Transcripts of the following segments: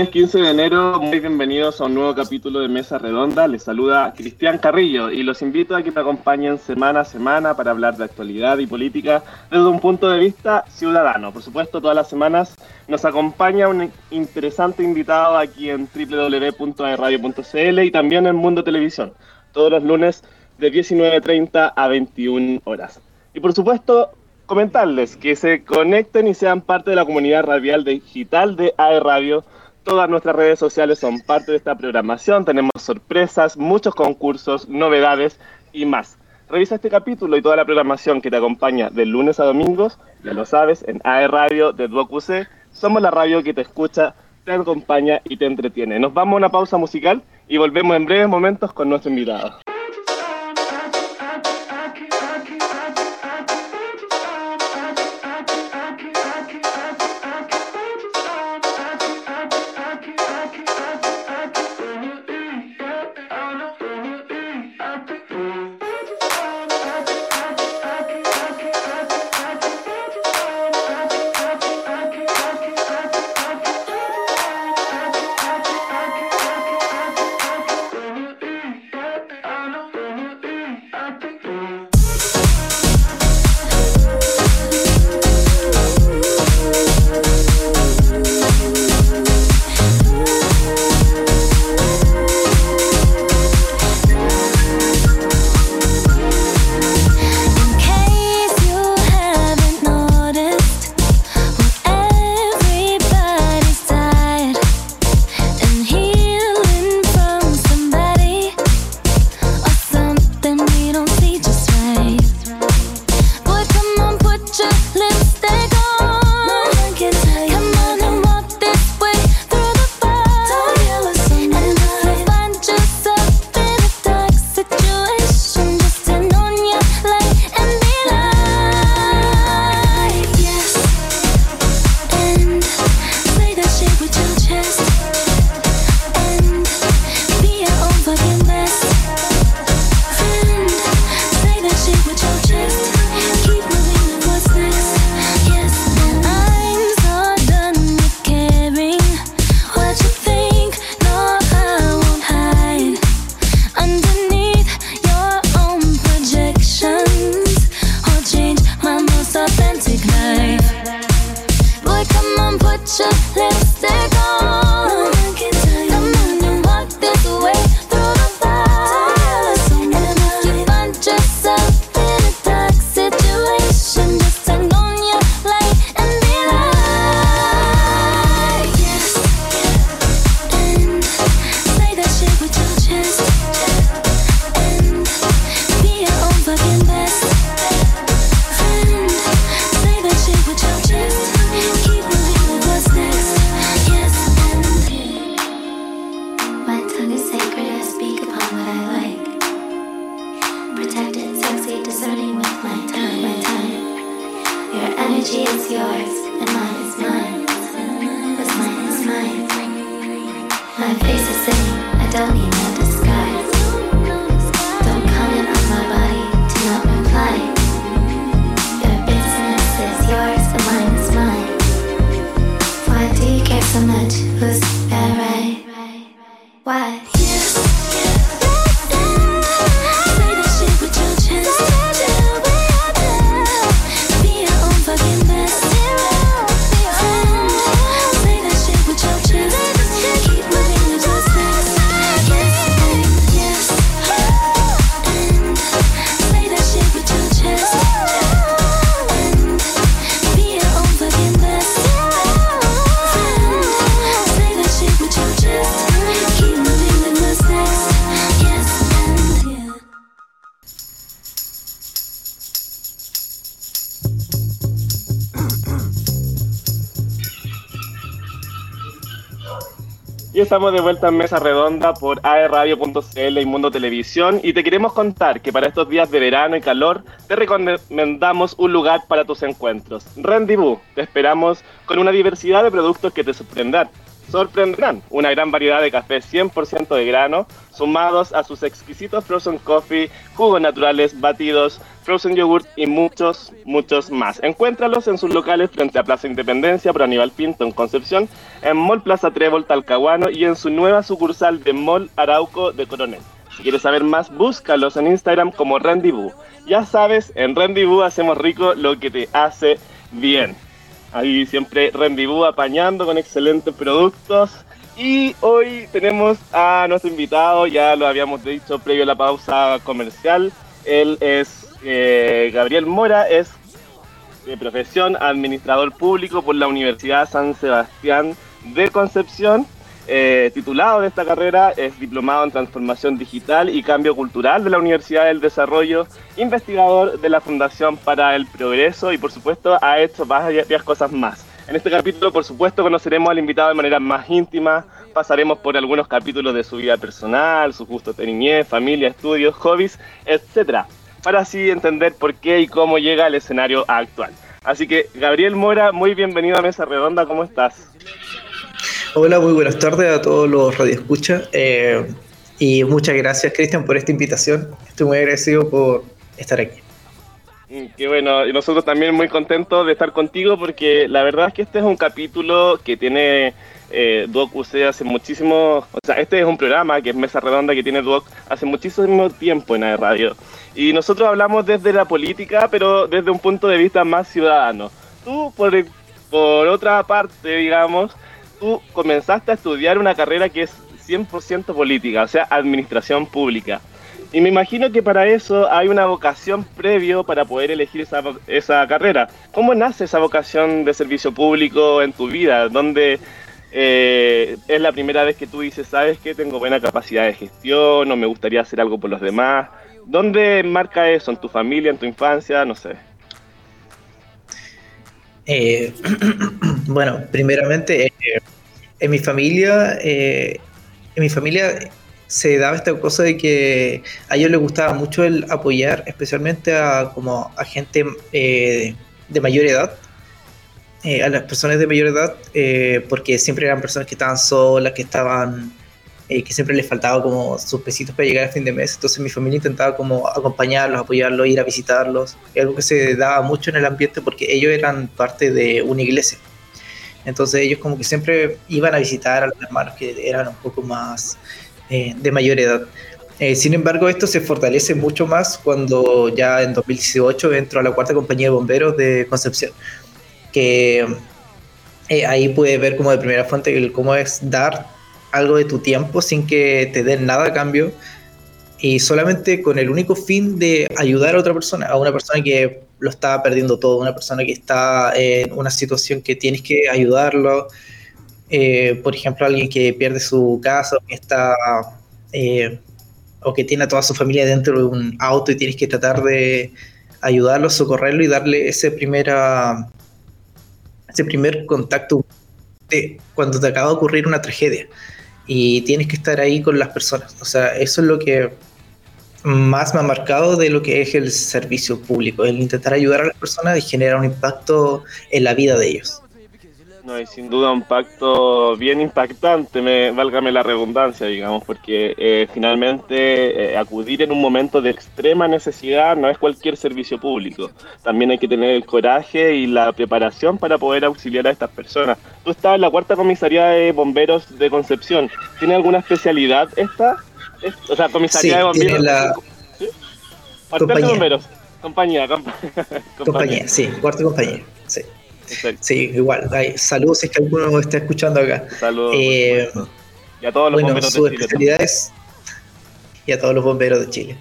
Lunes 15 de enero, muy bienvenidos a un nuevo capítulo de Mesa Redonda. Les saluda Cristian Carrillo y los invito a que me acompañen semana a semana para hablar de actualidad y política desde un punto de vista ciudadano. Por supuesto, todas las semanas nos acompaña un interesante invitado aquí en www.radio.cl y también en Mundo Televisión, todos los lunes de 19.30 a 21 horas. Y por supuesto, comentarles que se conecten y sean parte de la comunidad radial digital de AE Radio Todas nuestras redes sociales son parte de esta programación. Tenemos sorpresas, muchos concursos, novedades y más. Revisa este capítulo y toda la programación que te acompaña de lunes a domingos, ya lo sabes, en AE Radio de DuoQC. Somos la radio que te escucha, te acompaña y te entretiene. Nos vamos a una pausa musical y volvemos en breves momentos con nuestro invitado. Estamos de vuelta en Mesa Redonda por aerradio.cl y Mundo Televisión y te queremos contar que para estos días de verano y calor te recomendamos un lugar para tus encuentros. Rendezvous, te esperamos con una diversidad de productos que te sorprenderán. Sorprenderán. Una gran variedad de café 100% de grano, sumados a sus exquisitos frozen coffee, jugos naturales, batidos, frozen yogurt y muchos, muchos más. Encuéntralos en sus locales frente a Plaza Independencia por Aníbal Pinto en Concepción, en Mall Plaza Trébol Talcahuano y en su nueva sucursal de Mall Arauco de Coronel. Si quieres saber más, búscalos en Instagram como Rendezvous. Ya sabes, en Rendezvous hacemos rico lo que te hace bien. Ahí siempre Rendezvous apañando con excelentes productos. Y hoy tenemos a nuestro invitado, ya lo habíamos dicho previo a la pausa comercial. Él es eh, Gabriel Mora, es de profesión administrador público por la Universidad San Sebastián de Concepción eh, titulado de esta carrera, es diplomado en transformación digital y cambio cultural de la Universidad del Desarrollo, investigador de la Fundación para el Progreso y por supuesto ha hecho varias, cosas más. En este capítulo, por supuesto, conoceremos al invitado de manera más íntima, pasaremos por algunos capítulos de su vida personal, sus gustos de niñez, familia, estudios, hobbies, etc. Para así entender por qué y cómo llega al escenario actual. Así que, Gabriel Mora, muy bienvenido a Mesa Redonda, ¿cómo estás? Hola, muy buenas tardes a todos los radioescuchas. Eh, y muchas gracias, Cristian, por esta invitación. Estoy muy agradecido por estar aquí. Mm, qué bueno, y nosotros también muy contentos de estar contigo porque la verdad es que este es un capítulo que tiene eh, Duoc UC hace muchísimo, o sea, este es un programa que es Mesa Redonda que tiene Duoc hace muchísimo tiempo en la radio. Y nosotros hablamos desde la política, pero desde un punto de vista más ciudadano. Tú, por, por otra parte, digamos, tú comenzaste a estudiar una carrera que es 100% política, o sea, administración pública. Y me imagino que para eso hay una vocación previo para poder elegir esa, esa carrera. ¿Cómo nace esa vocación de servicio público en tu vida? ¿Dónde eh, es la primera vez que tú dices, sabes que tengo buena capacidad de gestión o me gustaría hacer algo por los demás? ¿Dónde marca eso? ¿En tu familia, en tu infancia? No sé. Eh, bueno, primeramente, eh, en mi familia, eh, en mi familia se daba esta cosa de que a ellos les gustaba mucho el apoyar, especialmente a como a gente de mayor edad, a las personas de mayor edad, porque siempre eran personas que estaban solas, que estaban eh, que siempre les faltaba como sus pesitos para llegar a fin de mes. Entonces mi familia intentaba como acompañarlos, apoyarlos, ir a visitarlos. algo que se daba mucho en el ambiente porque ellos eran parte de una iglesia. Entonces ellos como que siempre iban a visitar a los hermanos que eran un poco más eh, de mayor edad. Eh, sin embargo, esto se fortalece mucho más cuando ya en 2018 entro a la cuarta compañía de bomberos de Concepción, que ahí pude ver como de primera fuente cómo es dar algo de tu tiempo sin que te den nada a cambio y solamente con el único fin de ayudar a otra persona, a una persona que lo está perdiendo todo, una persona que está en una situación que tienes que ayudarlo, eh, por ejemplo, alguien que pierde su casa que está eh, o que tiene a toda su familia dentro de un auto y tienes que tratar de ayudarlo, socorrerlo y darle ese primera ese primer contacto de cuando te acaba de ocurrir una tragedia y tienes que estar ahí con las personas. O sea, eso es lo que más me ha marcado de lo que es el servicio público, el intentar ayudar a las personas y generar un impacto en la vida de ellos. No, y sin duda un pacto bien impactante, me, válgame la redundancia, digamos, porque eh, finalmente eh, acudir en un momento de extrema necesidad no es cualquier servicio público. También hay que tener el coraje y la preparación para poder auxiliar a estas personas. Tú estás en la cuarta comisaría de bomberos de Concepción. ¿Tiene alguna especialidad esta? O sea, comisaría de bomberos. La... Compañía. de bomberos. Compañía, compañía. sí, cuarta compañía, sí. Igual. saludos si es que alguno está escuchando acá. Saludos. Eh, y a todos los bomberos de Chile. y a todos los bomberos de Chile.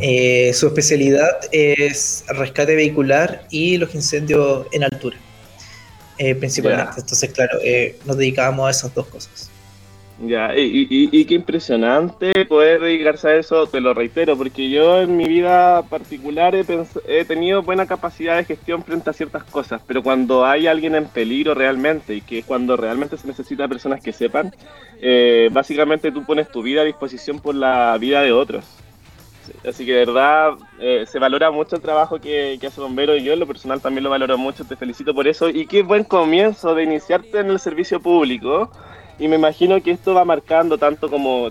Eh, su especialidad es rescate vehicular y los incendios en altura, eh, principalmente. Entonces, claro, nos dedicamos a esas dos cosas. Ya, y, qué impresionante poder dedicarse a eso, te lo reitero, porque yo en mi vida particular he, tenido buena capacidad de gestión frente a ciertas cosas, pero cuando hay alguien en peligro realmente, y que es cuando realmente se necesita personas que sepan, eh, básicamente tú pones tu vida a disposición por la vida de otros. Así que de verdad eh, se valora mucho el trabajo que, hace Bombero y yo en lo personal también lo valoro mucho, te felicito por eso. Y qué buen comienzo de iniciarte en el servicio público. Y me imagino que esto va marcando tanto como,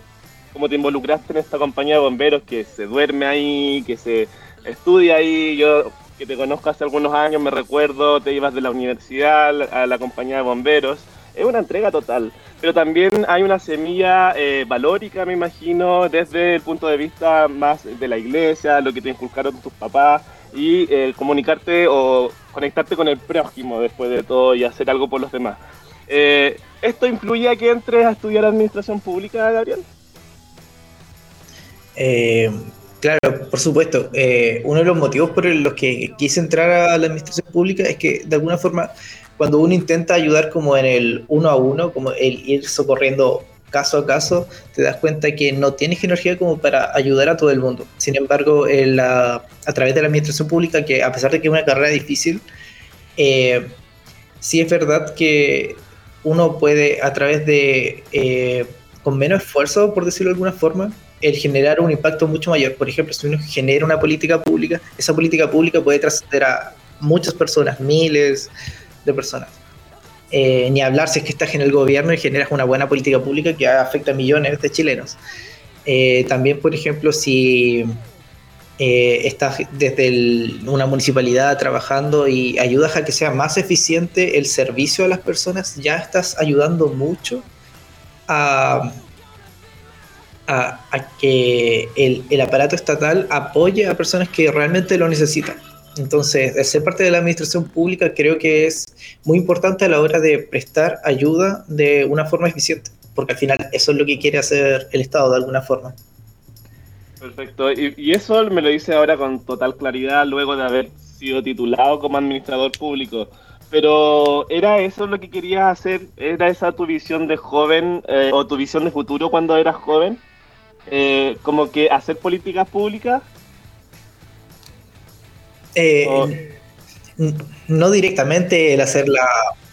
como te involucraste en esta compañía de bomberos que se duerme ahí, que se estudia ahí. Yo que te conozco hace algunos años, me recuerdo, te ibas de la universidad a la compañía de bomberos. Es una entrega total, pero también hay una semilla eh, valórica, me imagino, desde el punto de vista más de la iglesia, lo que te inculcaron tus papás, y eh, comunicarte o conectarte con el prójimo después de todo y hacer algo por los demás. Eh, ¿Esto influye a que entres a estudiar administración pública, Gabriel? Claro, por supuesto. Eh, uno de los motivos por los que quise entrar a la administración pública es que de alguna forma cuando uno intenta ayudar como en el uno a uno, como el ir socorriendo caso a caso, te das cuenta que no tienes energía como para ayudar a todo el mundo. Sin embargo, a través de la administración pública, que a pesar de que es una carrera difícil, eh, sí es verdad que uno puede a través de, eh, con menos esfuerzo, por decirlo de alguna forma, el generar un impacto mucho mayor. Por ejemplo, si uno genera una política pública, esa política pública puede trascender a muchas personas, miles de personas. Eh, ni hablar si es que estás en el gobierno y generas una buena política pública que afecta a millones de chilenos. Eh, también, por ejemplo, si eh, estás desde una municipalidad trabajando y ayudas a que sea más eficiente el servicio a las personas, ya estás ayudando mucho a, a, que el, aparato estatal apoye a personas que realmente lo necesitan. Entonces, ser parte de la administración pública creo que es muy importante a la hora de prestar ayuda de una forma eficiente, porque al final eso es lo que quiere hacer el Estado de alguna forma. Perfecto, y, y eso me lo dice ahora con total claridad luego de haber sido titulado como administrador público. Pero ¿era eso lo que querías hacer? ¿Era esa tu visión de joven eh, o tu visión de futuro cuando eras joven? Eh, como que hacer políticas públicas? Eh, no directamente el hacer la,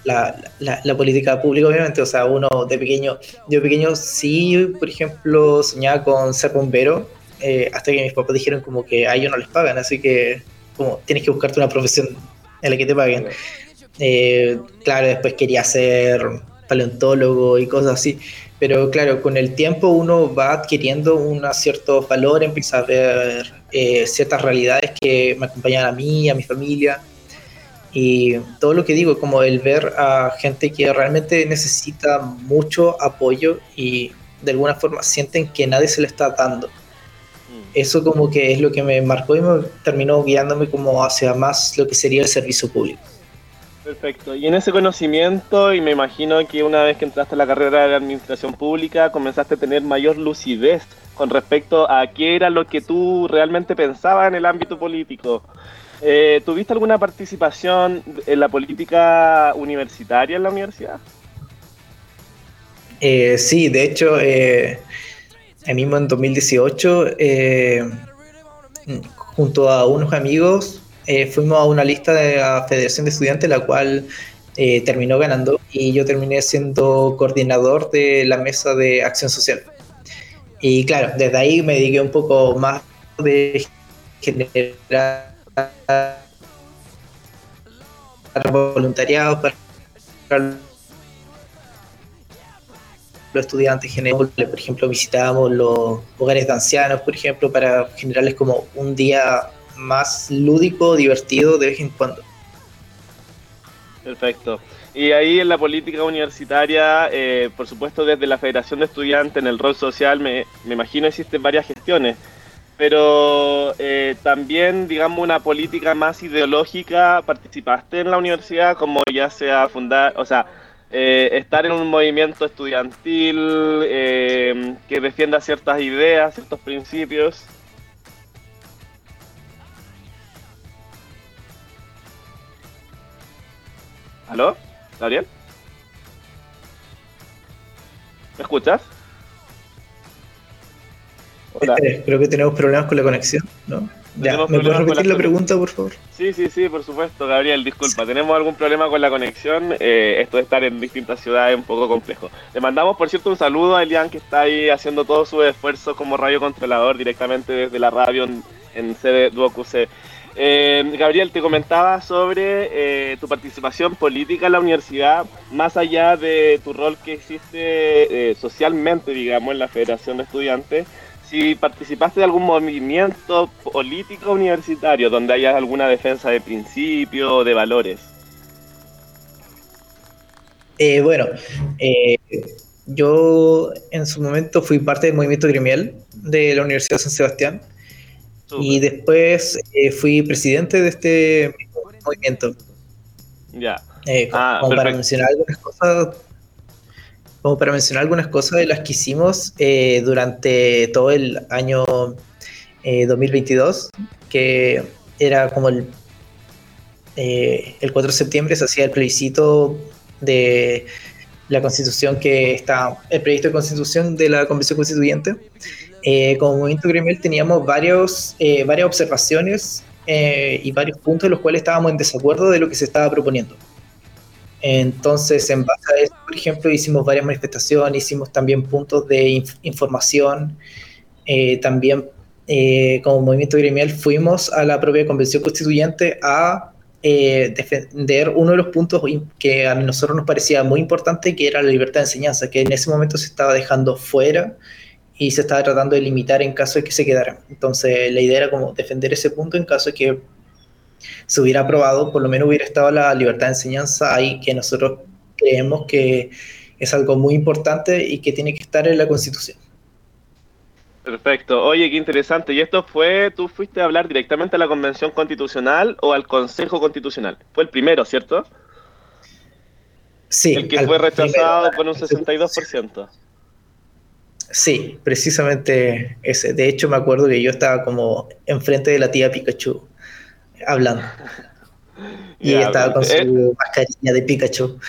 la, política pública, obviamente. O sea, uno de pequeño, yo de pequeño sí, por ejemplo, soñaba con ser bombero, eh, hasta que mis papás dijeron como que a ellos no les pagan, así que como tienes que buscarte una profesión en la que te paguen. claro, después quería ser paleontólogo y cosas así. Pero claro, con el tiempo uno va adquiriendo un cierto valor, empieza a ver eh, ciertas realidades que me acompañan a mí, a mi familia. Y todo lo que digo, como el ver a gente que realmente necesita mucho apoyo y de alguna forma sienten que nadie se le está dando. Eso como que es lo que me marcó y me terminó guiándome como hacia más lo que sería el servicio público. Perfecto. Y en ese conocimiento, y me imagino que una vez que entraste a la carrera de administración pública, comenzaste a tener mayor lucidez con respecto a qué era lo que tú realmente pensabas en el ámbito político. Eh, ¿Tuviste alguna participación en la política universitaria en la universidad? Eh, sí, de hecho, eh, mismo en 2018, eh, junto a unos amigos, eh, fuimos a una lista de la Federación de Estudiantes, la cual eh, terminó ganando y yo terminé siendo coordinador de la mesa de acción social. Y claro, desde ahí me dediqué un poco más de generar voluntariado para los estudiantes generales, por ejemplo, visitábamos los hogares de ancianos, por ejemplo, para generarles como un día más lúdico, divertido de vez en cuando. Perfecto. Y ahí en la política universitaria, eh, por supuesto desde la Federación de Estudiantes, en el rol social, me, me imagino existen varias gestiones, pero eh, también, digamos, una política más ideológica, ¿participaste en la universidad como ya sea fundar, o sea, eh, estar en un movimiento estudiantil que defienda ciertas ideas, ciertos principios? ¿Aló? ¿Gabriel? ¿Me escuchas? Hola. Eh, creo que tenemos problemas con la conexión, ¿no? ¿Me puedes repetir la, pregunta, por favor? Sí, sí, sí, por supuesto, Gabriel, disculpa. Tenemos algún problema con la conexión. Eh, esto de estar en distintas ciudades es un poco complejo. Le mandamos, por cierto, un saludo a Elian, que está ahí haciendo todo su esfuerzo como radio controlador directamente desde la radio en, sede Duocuc. Eh, Gabriel, te comentaba sobre eh, tu participación política en la universidad, más allá de tu rol que existe eh, socialmente, digamos, en la Federación de Estudiantes. Si participaste de algún movimiento político universitario donde haya alguna defensa de principios o de valores. bueno, yo en su momento fui parte del movimiento gremial de la Universidad de San Sebastián y después eh, fui presidente de este movimiento. Ya. Eh, ah, como, para mencionar algunas cosas. Como para mencionar algunas cosas de las que hicimos eh, durante todo el año 2022, que era como el, el 4 de septiembre se hacía el plebiscito de la constitución que está, el proyecto de constitución de la Convención Constituyente. Eh, como movimiento gremial teníamos varios, eh, varias observaciones eh, y varios puntos en los cuales estábamos en desacuerdo de lo que se estaba proponiendo. Entonces, en base a eso, por ejemplo, hicimos varias manifestaciones, hicimos también puntos de información, también como movimiento gremial fuimos a la propia convención constituyente a defender uno de los puntos que a nosotros nos parecía muy importante, que era la libertad de enseñanza, que en ese momento se estaba dejando fuera y se estaba tratando de limitar en caso de que se quedara. Entonces la idea era como defender ese punto en caso de que se hubiera aprobado, por lo menos hubiera estado la libertad de enseñanza ahí, que nosotros creemos que es algo muy importante y que tiene que estar en la Constitución. Perfecto. Oye, qué interesante. ¿Y esto fue, tú fuiste a hablar directamente a la Convención Constitucional o al Consejo Constitucional? Fue el primero, ¿cierto? Sí. El que fue rechazado con un 62%. Sí, precisamente ese. De hecho, me acuerdo que yo estaba como enfrente de la tía Pikachu hablando. Y estaba con su eh, mascarilla de Pikachu.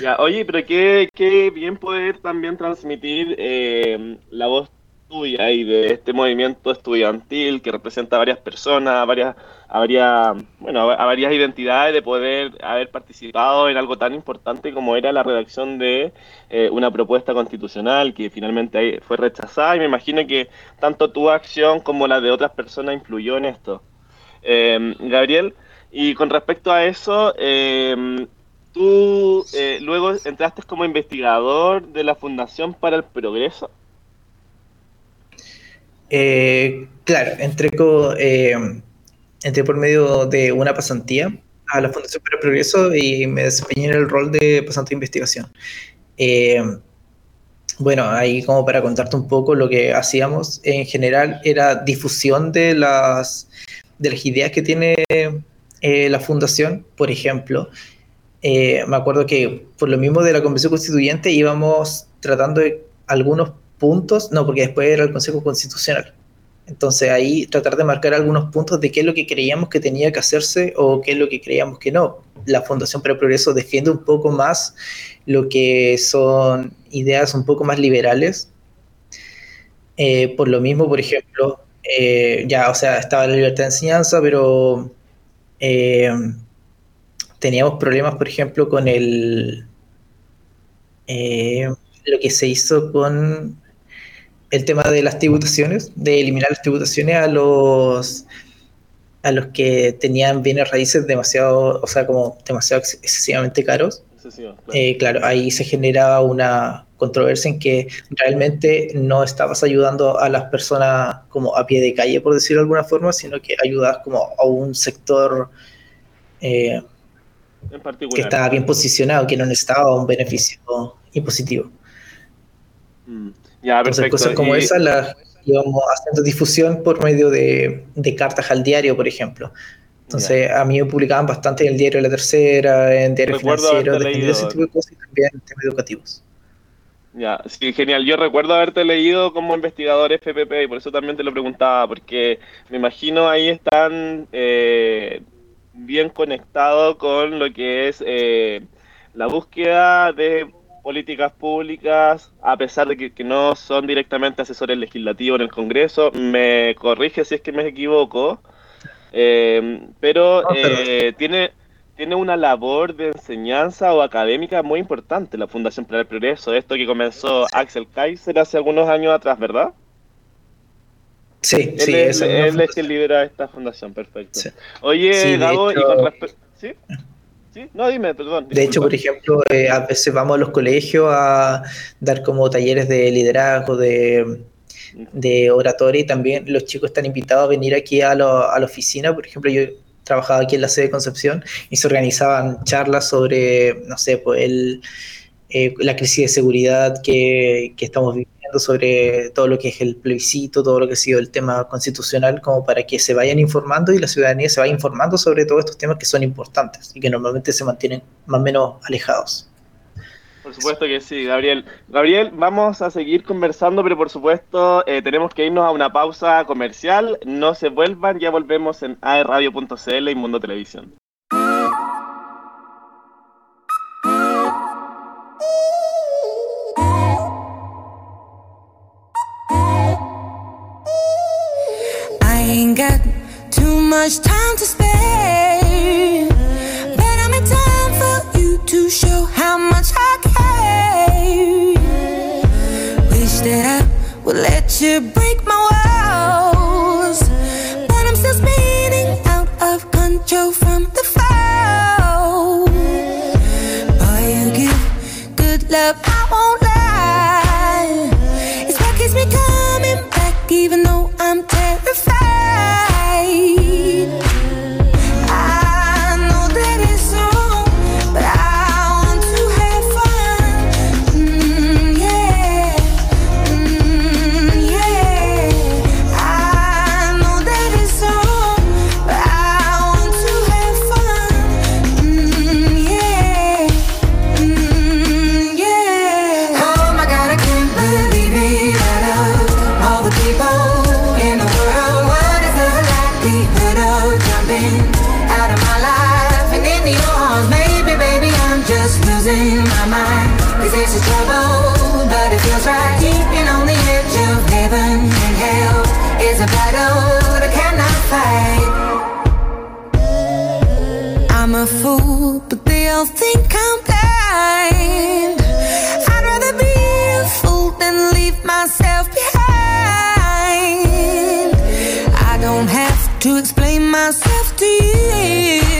Ya, oye, pero qué, qué bien poder también transmitir eh, la voz tuya y de este movimiento estudiantil que representa a varias personas, a varias, a bueno, a varias identidades de poder haber participado en algo tan importante como era la redacción de eh, una propuesta constitucional que finalmente fue rechazada y me imagino que tanto tu acción como la de otras personas influyó en esto. Eh, Gabriel, y con respecto a eso, eh, tú luego entraste como investigador de la Fundación para el Progreso. Eh, claro, entré, eh, entré por medio de una pasantía a la Fundación para el Progreso y me desempeñé en el rol de pasante de investigación. Eh, bueno, ahí como para contarte un poco lo que hacíamos en general era difusión de las, de las ideas que tiene la fundación, por ejemplo. me acuerdo que por lo mismo de la Convención Constituyente íbamos tratando de algunos puntos, no, porque después era el Consejo Constitucional. Entonces ahí tratar de marcar algunos puntos de qué es lo que creíamos que tenía que hacerse o qué es lo que creíamos que no. La Fundación para el Progreso defiende un poco más lo que son ideas un poco más liberales. Eh, por lo mismo, por ejemplo, eh, ya, o sea, estaba la libertad de enseñanza, pero eh, teníamos problemas, por ejemplo, con el lo que se hizo con el tema de las tributaciones, de eliminar las tributaciones a los a los que tenían bienes raíces demasiado, o sea, como demasiado excesivamente caros. Eh, claro. ahí se generaba una controversia en que realmente no estabas ayudando a las personas como a pie de calle, por decirlo de alguna forma, sino que ayudabas como a un sector eh, que estaba bien posicionado, que no necesitaba un beneficio impositivo. Mm. Entonces, cosas como esa las íbamos haciendo difusión por medio de, cartas al diario, por ejemplo. Entonces, a mí me publicaban bastante en el diario La Tercera, en diario financiero, de ese tipo de cosas y también en temas educativos. Ya, sí, genial. Yo recuerdo haberte leído como investigador FPP y por eso también te lo preguntaba, porque me imagino ahí están eh, bien conectados con lo que es eh, la búsqueda de políticas públicas, a pesar de que, no son directamente asesores legislativos en el Congreso. Me corrige si es que me equivoco, pero, tiene tiene una labor de enseñanza o académica muy importante la Fundación para el Progreso, esto que comenzó Axel Kaiser hace algunos años atrás, ¿verdad? Sí, él sí, es, él es quien lidera esta fundación, perfecto. Oye, Gabo, y con respecto... ¿Sí? ¿Sí? No, dime, perdón. De hecho, por ejemplo, eh, a veces vamos a los colegios a dar como talleres de liderazgo, de, de oratoria y también los chicos están invitados a venir aquí a, lo, a la oficina. Por ejemplo, yo trabajaba aquí en la sede de Concepción y se organizaban charlas sobre, no sé, pues el, eh, la crisis de seguridad que, que, estamos viviendo, sobre todo lo que es el plebiscito, todo lo que ha sido el tema constitucional, como para que se vayan informando y la ciudadanía se vaya informando sobre todos estos temas que son importantes y que normalmente se mantienen más o menos alejados. Por supuesto que sí, Gabriel. Gabriel, vamos a seguir conversando, pero por supuesto eh, tenemos que irnos a una pausa comercial. No se vuelvan, ya volvemos en aerradio.cl y Mundo Televisión. to explain myself to you.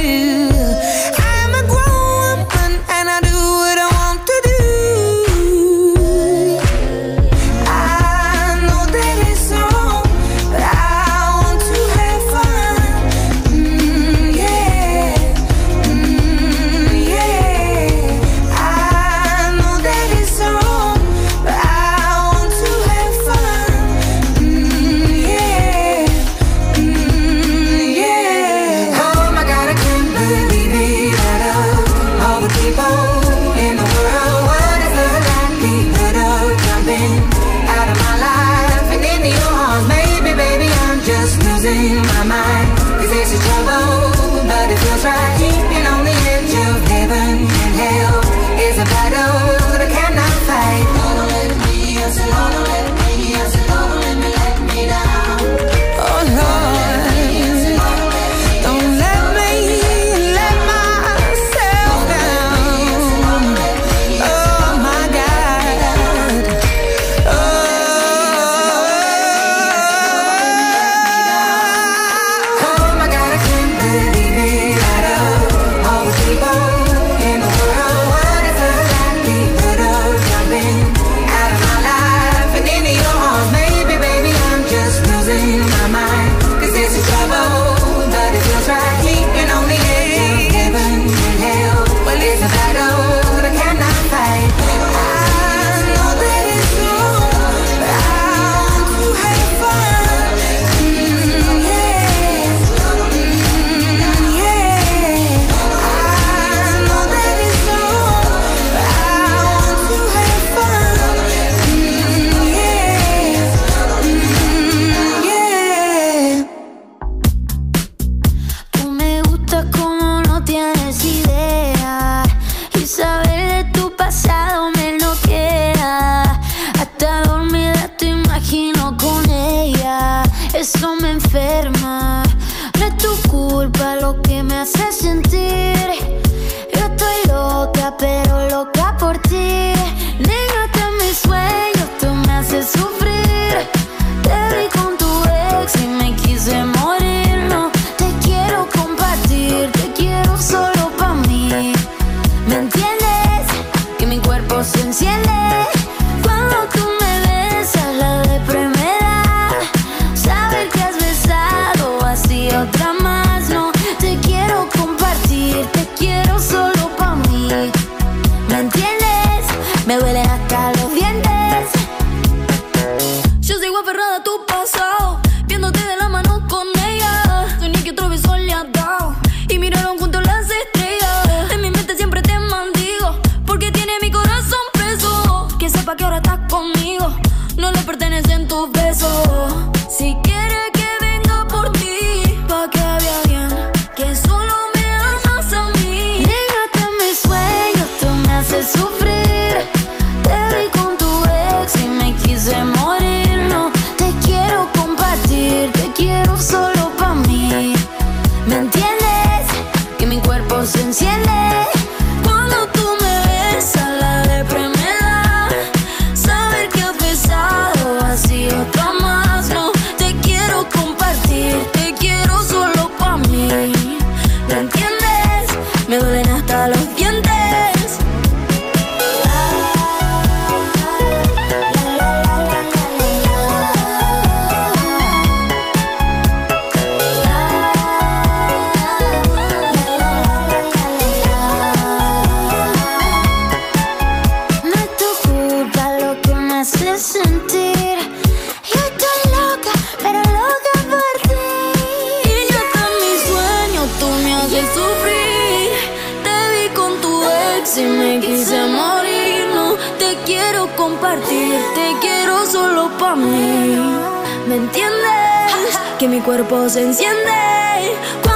si me quise morir, no te quiero compartir, te quiero solo pa' mí. ¿Me entiendes? Que mi cuerpo se enciende.